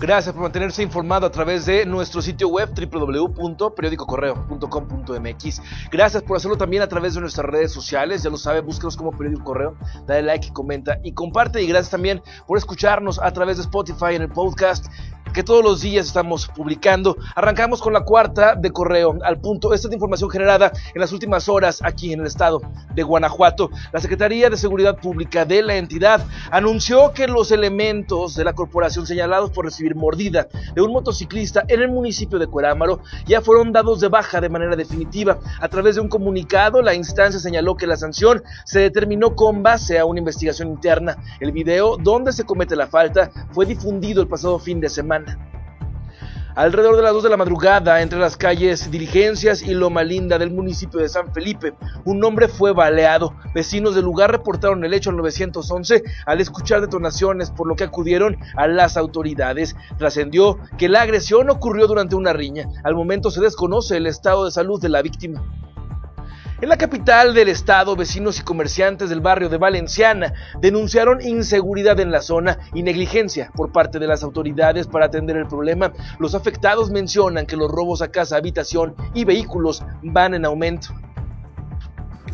Gracias por mantenerse informado a través de nuestro sitio web www.periodicocorreo.com.mx. Gracias por hacerlo también a través de nuestras redes sociales. Ya lo sabe, búsquenos como Periódico Correo. Dale like comenta y comparte. Y gracias también por escucharnos a través de Spotify en el podcast que todos los días estamos publicando. Arrancamos con la cuarta de correo al punto. Esta es información generada en las últimas horas aquí en el estado de Guanajuato. La Secretaría de Seguridad Pública de la entidad anunció que los elementos de la corporación señalados por recibir mordida de un motociclista en el municipio de Cuerámaro ya fueron dados de baja de manera definitiva. A través de un comunicado, la instancia señaló que la sanción se determinó con base a una investigación interna. El video donde se comete la falta fue difundido el pasado fin de semana. Alrededor de las 2 de la madrugada, entre las calles Diligencias y Loma Linda del municipio de San Felipe, un hombre fue baleado. Vecinos del lugar reportaron el hecho al 911 al escuchar detonaciones, por lo que acudieron a las autoridades. Trascendió que la agresión ocurrió durante una riña. Al momento se desconoce el estado de salud de la víctima. En la capital del estado, vecinos y comerciantes del barrio de Valenciana denunciaron inseguridad en la zona y negligencia por parte de las autoridades para atender el problema. Los afectados mencionan que los robos a casa, habitación y vehículos van en aumento.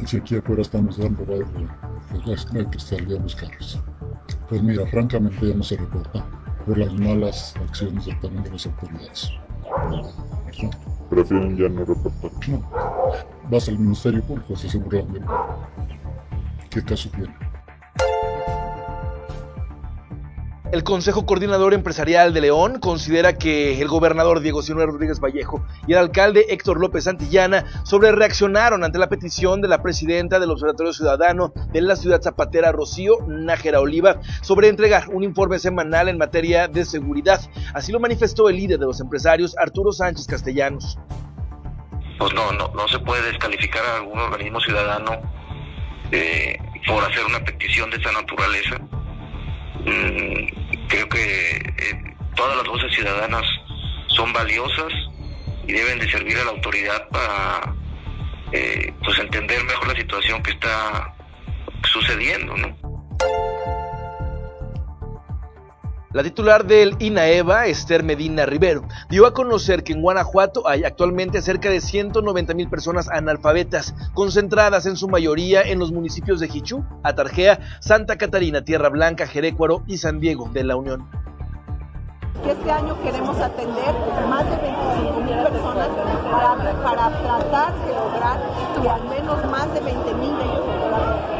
Si aquí afuera estamos dando pues las que salíamos caros. Pues mira, francamente ya no se reporta por las malas acciones también de las autoridades. Prefieren ya no reportar. No. Vas al Ministerio Público, se aseguran de qué caso tiene. El Consejo Coordinador Empresarial de León considera que el gobernador Diego Sinue Rodríguez Vallejo y el alcalde Héctor López Santillana sobre reaccionaron ante la petición de la presidenta del Observatorio Ciudadano de la ciudad zapatera Rocío Nájera Oliva sobre entregar un informe semanal en materia de seguridad. Así lo manifestó el líder de los empresarios Arturo Sánchez Castellanos. Pues no, no, se puede descalificar a algún organismo ciudadano eh, por hacer una petición de esta naturaleza. Mm, creo que eh, todas las voces ciudadanas son valiosas y deben de servir a la autoridad para eh, pues entender mejor la situación que está sucediendo, ¿no? La titular del INAEVA, Esther Medina Rivero, dio a conocer que en Guanajuato hay actualmente cerca de 190 mil personas analfabetas, concentradas en su mayoría en los municipios de Jichú, Atarjea, Santa Catarina, Tierra Blanca, Jerécuaro y San Diego de la Unión. Este año queremos atender más de 25 mil personas para, tratar de lograr que al menos más de 20 mil de ellos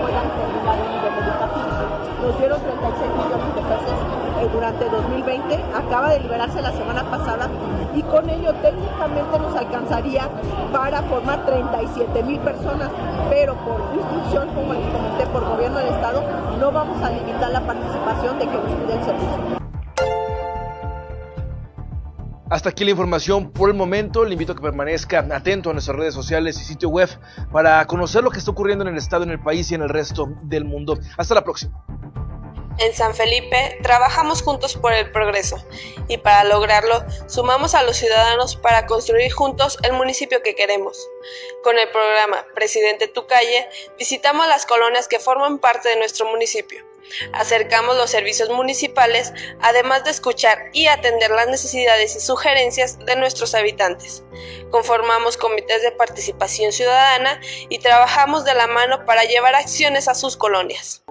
puedan terminar el nivel educativo. Nos dieron 36 millones de pesos durante 2020, acaba de liberarse la semana pasada y con ello técnicamente nos alcanzaría para formar 37 mil personas, pero por instrucción, como les comenté, por gobierno del Estado, no vamos a limitar la participación de que nos pide el servicio. Hasta aquí la información por el momento. Le invito a que permanezca atento a nuestras redes sociales y sitio web para conocer lo que está ocurriendo en el Estado, en el país y en el resto del mundo. Hasta la próxima. En San Felipe trabajamos juntos por el progreso y para lograrlo sumamos a los ciudadanos para construir juntos el municipio que queremos. Con el programa Presidente Tu Calle visitamos las colonias que forman parte de nuestro municipio. Acercamos los servicios municipales, además de escuchar y atender las necesidades y sugerencias de nuestros habitantes. Conformamos comités de participación ciudadana y trabajamos de la mano para llevar acciones a sus colonias.